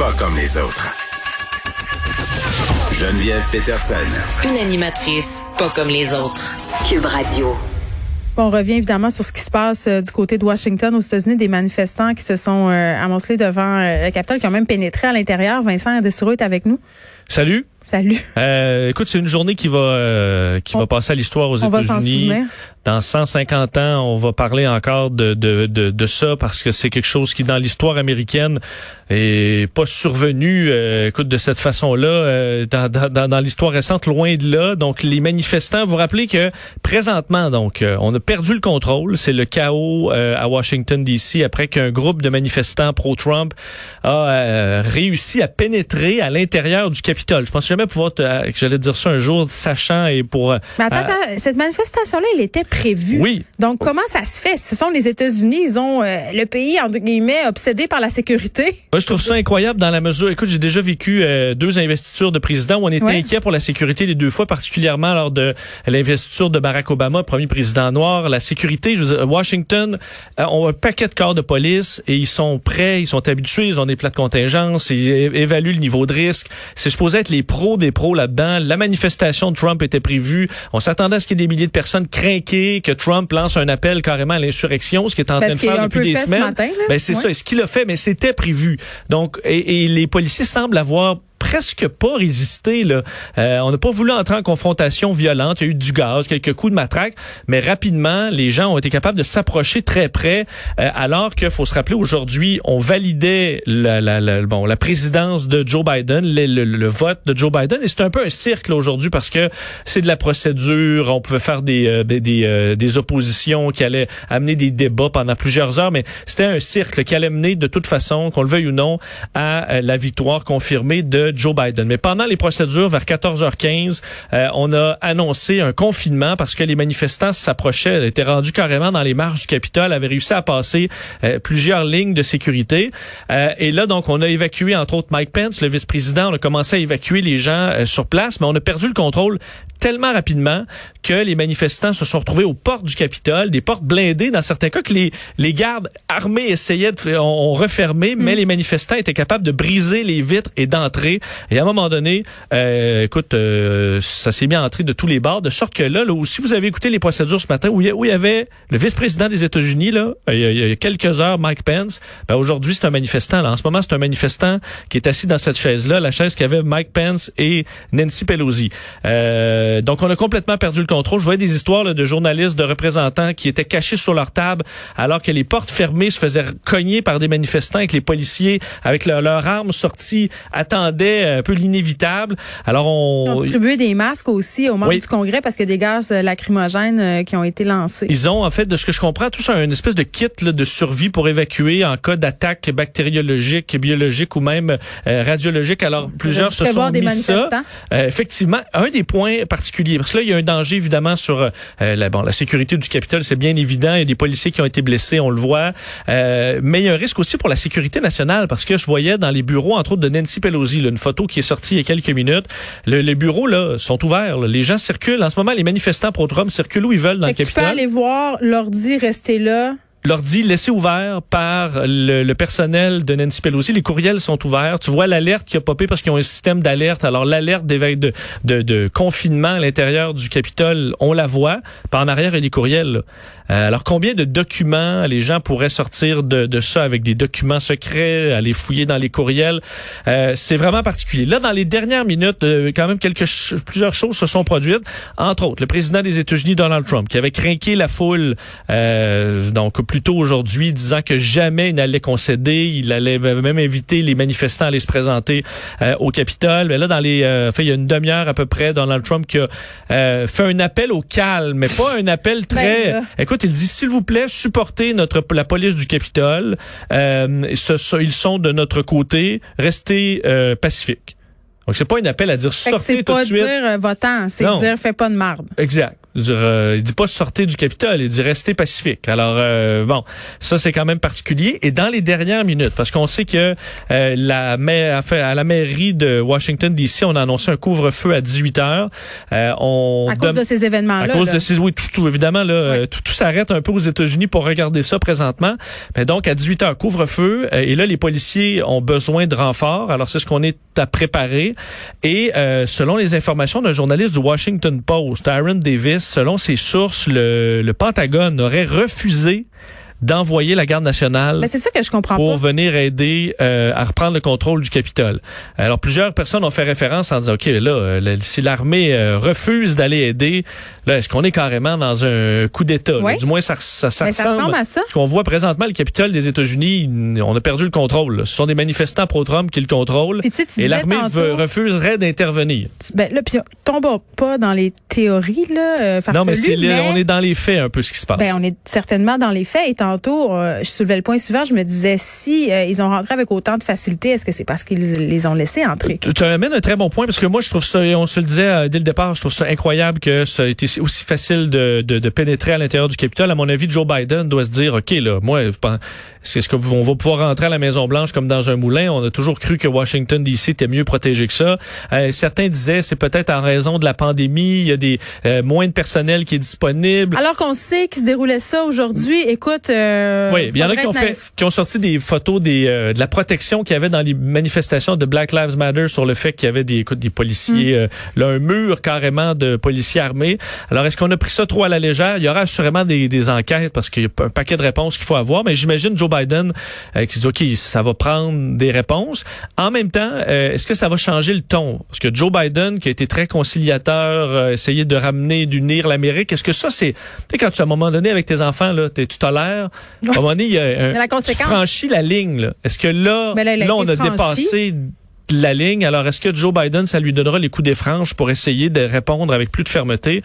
pas comme les autres. Geneviève Peterson. Une animatrice pas comme les autres. Cube Radio. On revient évidemment sur ce qui se passe euh, du côté de Washington aux États-Unis, des manifestants qui se sont euh, amoncelés devant euh, le Capitole, qui ont même pénétré à l'intérieur. Vincent Dessureau est avec nous. Salut. Salut. Euh, écoute, c'est une journée qui va euh, qui On- va passer à l'histoire aux États-Unis. Dans 150 ans, on va parler encore de de, de, de ça parce que c'est quelque chose qui dans l'histoire américaine est pas survenu. euh, écoute, de cette façon-là euh, dans, dans, dans, l'histoire récente, loin de là. Donc, les manifestants, vous rappelez que présentement, donc, euh, on a perdu le contrôle. C'est le chaos euh, à Washington D.C. après qu'un groupe de manifestants pro-Trump a euh, réussi à pénétrer à l'intérieur du Capitole. Je pense jamais pouvoir te, j'allais dire ça un jour, sachant et pour. euh, Mais attends, euh, attends, cette manifestation-là, elle était prévue. Oui. Donc, comment ça se fait? Ce sont les États-Unis, ils ont euh, le pays, entre guillemets, obsédé par la sécurité. Moi, je trouve ça incroyable dans la mesure. Écoute, j'ai déjà vécu euh, deux investitures de président où on était Ouais. inquiet pour la sécurité les deux fois, particulièrement lors de l'investiture de Barack Obama, premier président noir. La sécurité, je veux dire, Washington ont un paquet de corps de police et ils sont prêts, ils sont habitués, ils ont des plats de contingence, ils évaluent le niveau de risque. C'est supposé être les des pros là-dedans. La manifestation de Trump était prévue. On s'attendait à ce qu'il y ait des milliers de personnes craquées, que Trump lance un appel carrément à l'insurrection, ce qu'il est en Parce train de faire depuis des ce semaines. matin. Ben, c'est Ouais. ça. Et ce qu'il a fait, mais c'était prévu. Donc, et, et les policiers semblent avoir presque pas résisté. Là. Euh, on n'a pas voulu entrer en confrontation violente. Il y a eu du gaz, quelques coups de matraque, mais rapidement, les gens ont été capables de s'approcher très près, euh, alors qu'il faut se rappeler aujourd'hui, on validait la, la, la- bon, la présidence de Joe Biden, le, le- le vote de Joe Biden, et c'est un peu un là, aujourd'hui parce que c'est de la procédure. On pouvait faire des, euh, des, des, euh, des oppositions qui allaient amener des débats pendant plusieurs heures, mais c'était un là, qui allait mener de toute façon, qu'on le veuille ou non, à la victoire confirmée de Joe Biden. Mais pendant les procédures, vers 14h15, euh, on a annoncé un confinement parce que les manifestants s'approchaient, étaient rendus carrément dans les marches du Capitole, avaient réussi à passer euh, plusieurs lignes de sécurité. Euh, et là, donc, on a évacué, entre autres, Mike Pence, le vice-président. On a commencé à évacuer les gens euh, sur place, mais on a perdu le contrôle tellement rapidement que les manifestants se sont retrouvés aux portes du Capitole, des portes blindées dans certains cas que les, les gardes armés essayaient de ont, ont refermé, mais les manifestants étaient capables de briser les vitres et d'entrer. Et à un moment donné, euh, écoute, euh, ça s'est mis à entrer de tous les bords, de sorte que là, là si vous avez écouté les procédures ce matin, où il y, avait le vice-président des États-Unis, là, il y, a, quelques heures, Mike Pence, ben aujourd'hui c'est un manifestant. Là. En ce moment, c'est un manifestant qui est assis dans cette chaise-là, la chaise qu'avait Mike Pence et Nancy Pelosi. Euh, donc, on a complètement perdu le contrôle. Je voyais des histoires là, de journalistes, de représentants qui étaient cachés sur leur table alors que les portes fermées se faisaient cogner par des manifestants et que les policiers, avec leur- leurs armes sorties, attendaient un peu l'inévitable. Alors, Ils ont on... distribué des masques aussi aux membres Oui. du Congrès parce que des gaz euh, lacrymogènes euh, qui ont été lancés. Ils ont, en fait, de ce que je comprends, tous un une espèce de kit là, de survie pour évacuer en cas d'attaque bactériologique, biologique ou même euh, radiologique. Alors, plusieurs se sont des mis ça. Euh, effectivement, un des points particuliers, parce que là, il y a un danger, évidemment, sur euh, la, bon, la sécurité du Capitole, c'est bien évident. Il y a des policiers qui ont été blessés, on le voit. Euh, mais il y a un risque aussi pour la sécurité nationale, parce que je voyais dans les bureaux, entre autres, de Nancy Pelosi, là, une photo qui est sortie il y a quelques minutes. Le- les bureaux, là, sont ouverts. là. Les gens circulent. En ce moment, les manifestants pro-Trump circulent où ils veulent dans Fait le que tu peux Capitole aller voir l'ordi rester là. l'ordi laissé ouvert par le, le personnel de Nancy Pelosi. Les courriels sont ouverts. Tu vois l'alerte qui a popé parce qu'ils ont un système d'alerte. Alors l'alerte d'éveil de, de, de confinement à l'intérieur du Capitole, on la voit. Par en arrière, il y a les courriels. là. Euh, alors combien de documents les gens pourraient sortir de, de ça avec des documents secrets, aller fouiller dans les courriels? Euh, C'est vraiment particulier. Là, dans les dernières minutes, euh, quand même quelques plusieurs choses se sont produites. Entre autres, le président des États-Unis, Donald Trump, qui avait craqué la foule euh, donc plus tôt aujourd'hui, disant que jamais il n'allait concéder. Il allait même inviter les manifestants à aller se présenter euh, au Capitole. Mais là, dans les, euh, fait, il y a une demi-heure à peu près, Donald Trump qui a euh, fait un appel au calme, mais pas un appel très. Ben, là. Écoute, il dit s'il vous plaît, supportez notre la police du Capitole. Euh, ce- ce- ils sont de notre côté. Restez euh, pacifiques. Donc c'est pas un appel à dire sortez c'est tout pas de suite. dire euh, votant, c'est dire fais pas de marde. Exact. Il dit, euh, il dit pas sortez du Capitole, il dit restez pacifique. Alors euh, bon, ça c'est quand même particulier. Et dans les dernières minutes, parce qu'on sait que euh, la à la mairie de Washington D.C. on a annoncé un couvre-feu à 18 heures. on à cause de ces événements-là. À cause de ces oui, tout, évidemment là, tout, tout s'arrête un peu aux États-Unis pour regarder ça présentement. Mais donc à 18 heures couvre-feu et là les policiers ont besoin de renforts. Alors c'est ce qu'on est à préparer. Et selon les informations d'un journaliste du Washington Post, Aaron Davis selon ses sources, le, le Pentagone aurait refusé d'envoyer la garde nationale Mais c'est ça que je comprends pour venir aider euh, à reprendre le contrôle du Capitole. Alors plusieurs personnes ont fait référence en disant OK là euh, si l'armée euh, refuse d'aller aider là est-ce qu'on est carrément dans un coup d'état? Du moins ça ça, ça, ressemble, à ça. Ce qu'on voit présentement le Capitole des États-Unis, on a perdu le contrôle. Ce sont des manifestants pro-Trump qui le contrôlent et l'armée refuserait d'intervenir. Ben là puis tombe pas dans les théories là Non mais, on est dans les faits un peu ce qui se passe. Ben on est certainement dans les faits étant tantôt, euh, je soulevais le point suivant, je me disais si euh, ils ont rentré avec autant de facilité, est-ce que c'est parce qu'ils les ont laissés entrer? Tu, tu amènes un très bon point parce que moi je trouve ça, on se le disait euh, dès le départ, je trouve ça incroyable que ça ait été aussi facile de, de, de pénétrer à l'intérieur du Capitole. À mon avis, Joe Biden doit se dire, ok là, moi, est-ce que on va pouvoir rentrer à la Maison Blanche comme dans un moulin? On a toujours cru que Washington D.C. était mieux protégé que ça. certains disaient c'est peut-être en raison de la pandémie, il y a des moins de personnel qui est disponible. Alors qu'on sait qu'il se déroulait ça aujourd'hui, écoute. Euh, oui, il y en a qui ont fait, qui ont sorti des photos des euh, de la protection qu'il y avait dans les manifestations de Black Lives Matter sur le fait qu'il y avait des écoute, des policiers, mm. euh, là, un mur carrément de policiers armés. Alors est-ce qu'on a pris ça trop à la légère? Il y aura assurément des, des enquêtes parce qu'il y a un paquet de réponses qu'il faut avoir, mais j'imagine Joe Biden qui dit ok, ça va prendre des réponses. En même temps, est-ce que ça va changer le ton? Parce que Joe Biden qui a été très conciliateur, essayer de ramener, d'unir l'Amérique, est-ce que ça c'est, tu sais quand tu à un moment donné avec tes enfants là, tu tolères à un moment donné, il y a, la conséquence. franchi la ligne. Est-ce que là, là, on a dépassé la ligne? Alors, est-ce que Joe Biden, ça lui donnera les coups des franges pour essayer de répondre avec plus de fermeté?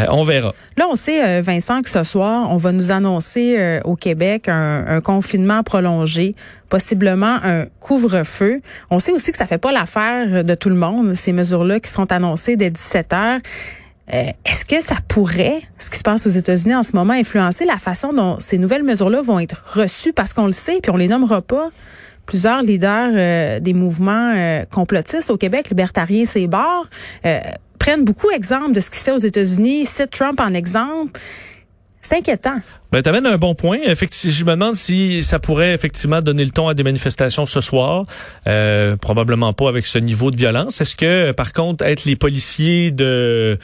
Euh, on verra. Là, on sait, euh, Vincent, que ce soir, on va nous annoncer euh, au Québec un, un, confinement prolongé, possiblement un couvre-feu. On sait aussi que ça fait pas l'affaire de tout le monde, ces mesures-là qui seront annoncées dès 17 heures. Euh, est-ce que ça pourrait, ce qui se passe aux États-Unis en ce moment, influencer la façon dont ces nouvelles mesures-là vont être reçues? Parce qu'on le sait, puis on les nommera pas? Plusieurs leaders euh, des mouvements euh, complotistes au Québec, libertariens, c'est barres, prennent beaucoup exemple de ce qui se fait aux États-Unis, citent Trump en exemple. C'est inquiétant. Ben, t'amènes un bon point. Effectivement, je me demande si ça pourrait effectivement donner le ton à des manifestations ce soir. Euh, probablement pas avec ce niveau de violence. Est-ce que, par contre, être les policiers de,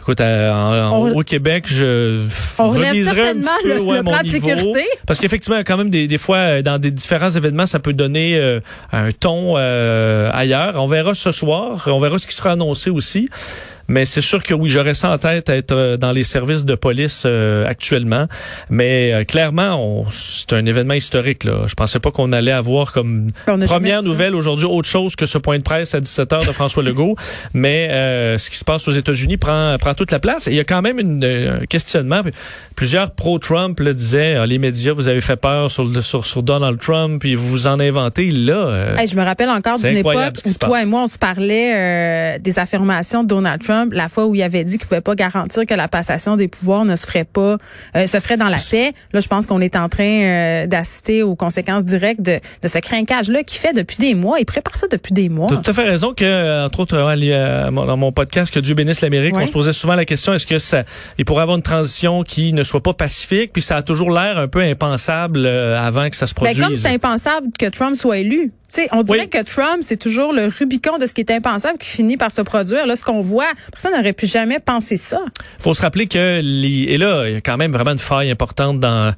écoute, au Québec, je on remiserais un petit peu le, le plan de sécurité. Parce qu'effectivement, quand même, des, des fois, dans des différents événements, ça peut donner euh, un ton euh, ailleurs. On verra ce soir. On verra ce qui sera annoncé aussi. Mais c'est sûr que oui, j'aurais ça en tête être euh, dans les services de police actuellement. Mais euh, clairement, c'est un événement historique. Là. Je pensais pas qu'on allait avoir comme première nouvelle aujourd'hui autre chose que ce point de presse à 17 h de François Legault. Mais euh, ce qui se passe aux États-Unis prend, prend toute la place. Et il y a quand même une, euh, un questionnement. Plusieurs pro-Trump le disaient, ah, les médias, vous avez fait peur sur, sur, sur Donald Trump et vous vous en inventez. Là, je me rappelle encore d'une époque où toi et moi, on se parlait des affirmations de Donald Trump, la fois où il avait dit qu'il pouvait pas garantir que la passation des pouvoirs ne se ferait pas, se ferait dans la paix. Là, je pense qu'on est en train euh, d'assister aux conséquences directes de, de ce crinquage-là qui fait depuis des mois. Il prépare ça depuis des mois. Tu as tout à fait raison que, euh, entre autres, euh, dans mon podcast que Dieu bénisse l'Amérique, on se posait souvent la question est-ce que ça, il pourrait avoir une transition qui ne soit pas pacifique, puis ça a toujours l'air un peu impensable avant que ça se ben, produise. Mais comme c'est impensable que Trump soit élu. Sais, on dirait que Trump, c'est toujours le Rubicon de ce qui est impensable qui finit par se produire. Là, ce qu'on voit, personne n'aurait pu jamais penser ça. faut se rappeler que, les, et là, il y a quand même vraiment une faille importante dans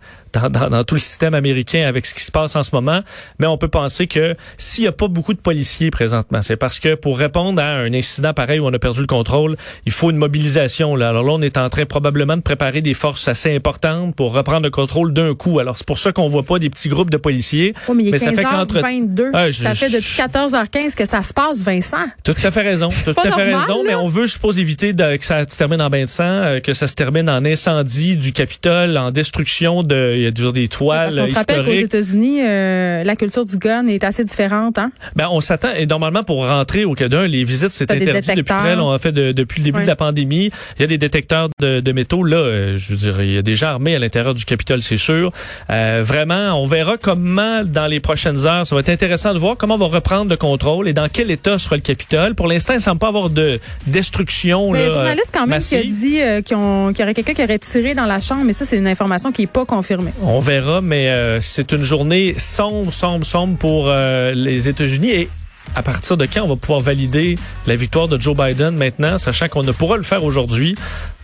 dans, tout le système américain avec ce qui se passe en ce moment, mais on peut penser que s'il n'y a pas beaucoup de policiers présentement, c'est parce que pour répondre à un incident pareil où on a perdu le contrôle, il faut une mobilisation. Là. Alors là, on est en train probablement de préparer des forces assez importantes pour reprendre le contrôle d'un coup. Alors c'est pour ça qu'on voit pas des petits groupes de policiers. Oh, mais, il ça fait qu'entre 22, ça fait depuis 14h15 que ça se passe, Vincent. Tout à fait raison. Tout à fait raison, mais on veut, je suppose, éviter de, que ça se termine en bain de sang, euh, que ça se termine en incendie du Capitole, en destruction de y a toujours des toiles on se rappelle qu'aux. États-Unis, euh, la culture du gun est assez différente. Hein? Ben, on s'attend, et normalement, pour rentrer au Canada, les visites, c'est interdit depuis très longtemps, en fait, de- depuis le début de la pandémie. Il y a des détecteurs de, de métaux. Là, euh, je dirais, il y a des gens armés à l'intérieur du Capitole, c'est sûr. Euh, vraiment, on verra comment, dans les prochaines heures, ça va être intéressant de voir comment on va reprendre le contrôle et dans quel état sera le Capitole. Pour l'instant, il ne semble pas avoir de destruction. Mais là, journaliste quand même qui a massive. dit euh, qu'il y aurait quelqu'un qui aurait tiré dans la chambre, mais ça c'est une information qui est pas confirmée. On verra, mais euh, c'est une journée sombre, sombre, sombre pour euh, les États-Unis. Et à partir de quand on va pouvoir valider la victoire de Joe Biden maintenant, sachant qu'on ne pourra le faire aujourd'hui?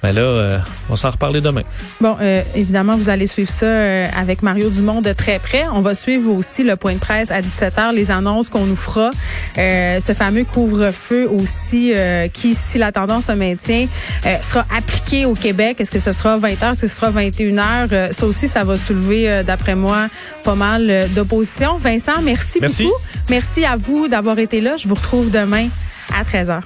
Ben là, euh, on s'en reparler demain. Bon, euh, évidemment, vous allez suivre ça euh, avec Mario Dumont de très près. On va suivre aussi le point de presse à 17h, les annonces qu'on nous fera. Euh, ce fameux couvre-feu aussi, euh, qui, si la tendance se maintient, euh, sera appliqué au Québec. Est-ce que ce sera 20h, est-ce que ce sera 21h? Euh, ça aussi, ça va soulever, euh, d'après moi, pas mal d'opposition. Vincent, merci, Merci. beaucoup. Merci à vous d'avoir été là. Je vous retrouve demain à 13h.